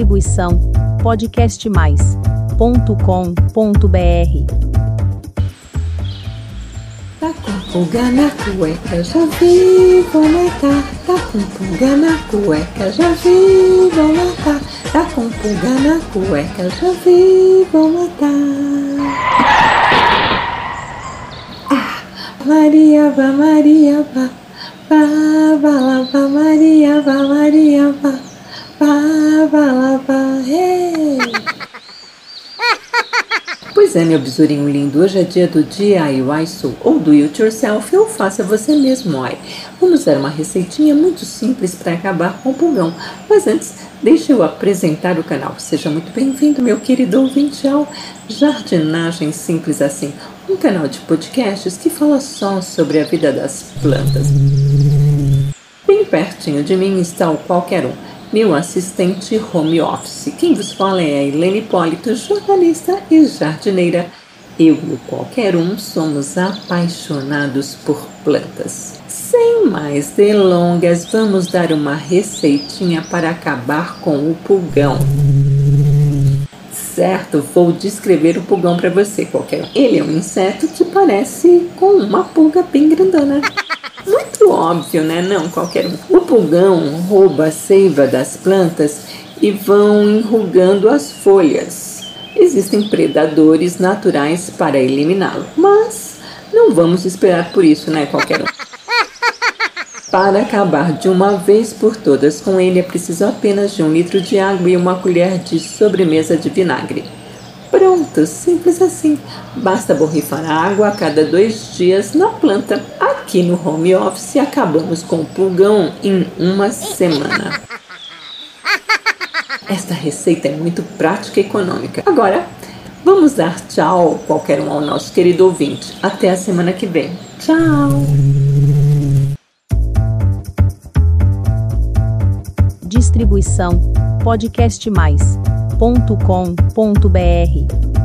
Distribuição podcastmais.com.br. Tá com pulga na cueca, já vi, vou matar. Tá com pulga na cueca, já vi, vou matar. Tá com pulga na cueca, já vi, vou matar. Ah, Maria, vá, Maria, vá. Vá, vá vá, Maria, vá, Maria, vá. Vá, lá, vá, hey. Pois é, meu besourinho lindo, hoje é dia do DIY Soul, ou do It Yourself, ou faça você mesmo, ai. Vamos dar uma receitinha muito simples para acabar com o pulgão. Mas antes, deixe eu apresentar o canal. Seja muito bem-vindo, meu querido ouvinte ao Jardinagem Simples Assim, um canal de podcasts que fala só sobre a vida das plantas. Bem pertinho de mim está o qualquer um meu assistente home office. Quem vos fala é a Helene Hipólito, jornalista e jardineira. Eu e qualquer um somos apaixonados por plantas. Sem mais delongas, vamos dar uma receitinha para acabar com o pulgão. Certo, vou descrever o pulgão para você, qualquer um. Ele é um inseto que parece com uma pulga bem grandona. Muito óbvio, né? Não, qualquer um. O pulgão rouba a seiva das plantas e vão enrugando as folhas. Existem predadores naturais para eliminá-lo, mas não vamos esperar por isso, né? Qualquer um. Para acabar de uma vez por todas com ele, é preciso apenas de um litro de água e uma colher de sobremesa de vinagre. Pronto, simples assim. Basta borrifar água a cada dois dias na planta. Aqui no home office acabamos com o pulgão em uma semana. Esta receita é muito prática e econômica. Agora, vamos dar tchau qualquer um ao nosso querido ouvinte. Até a semana que vem. Tchau! Distribuição podcastmais.com.br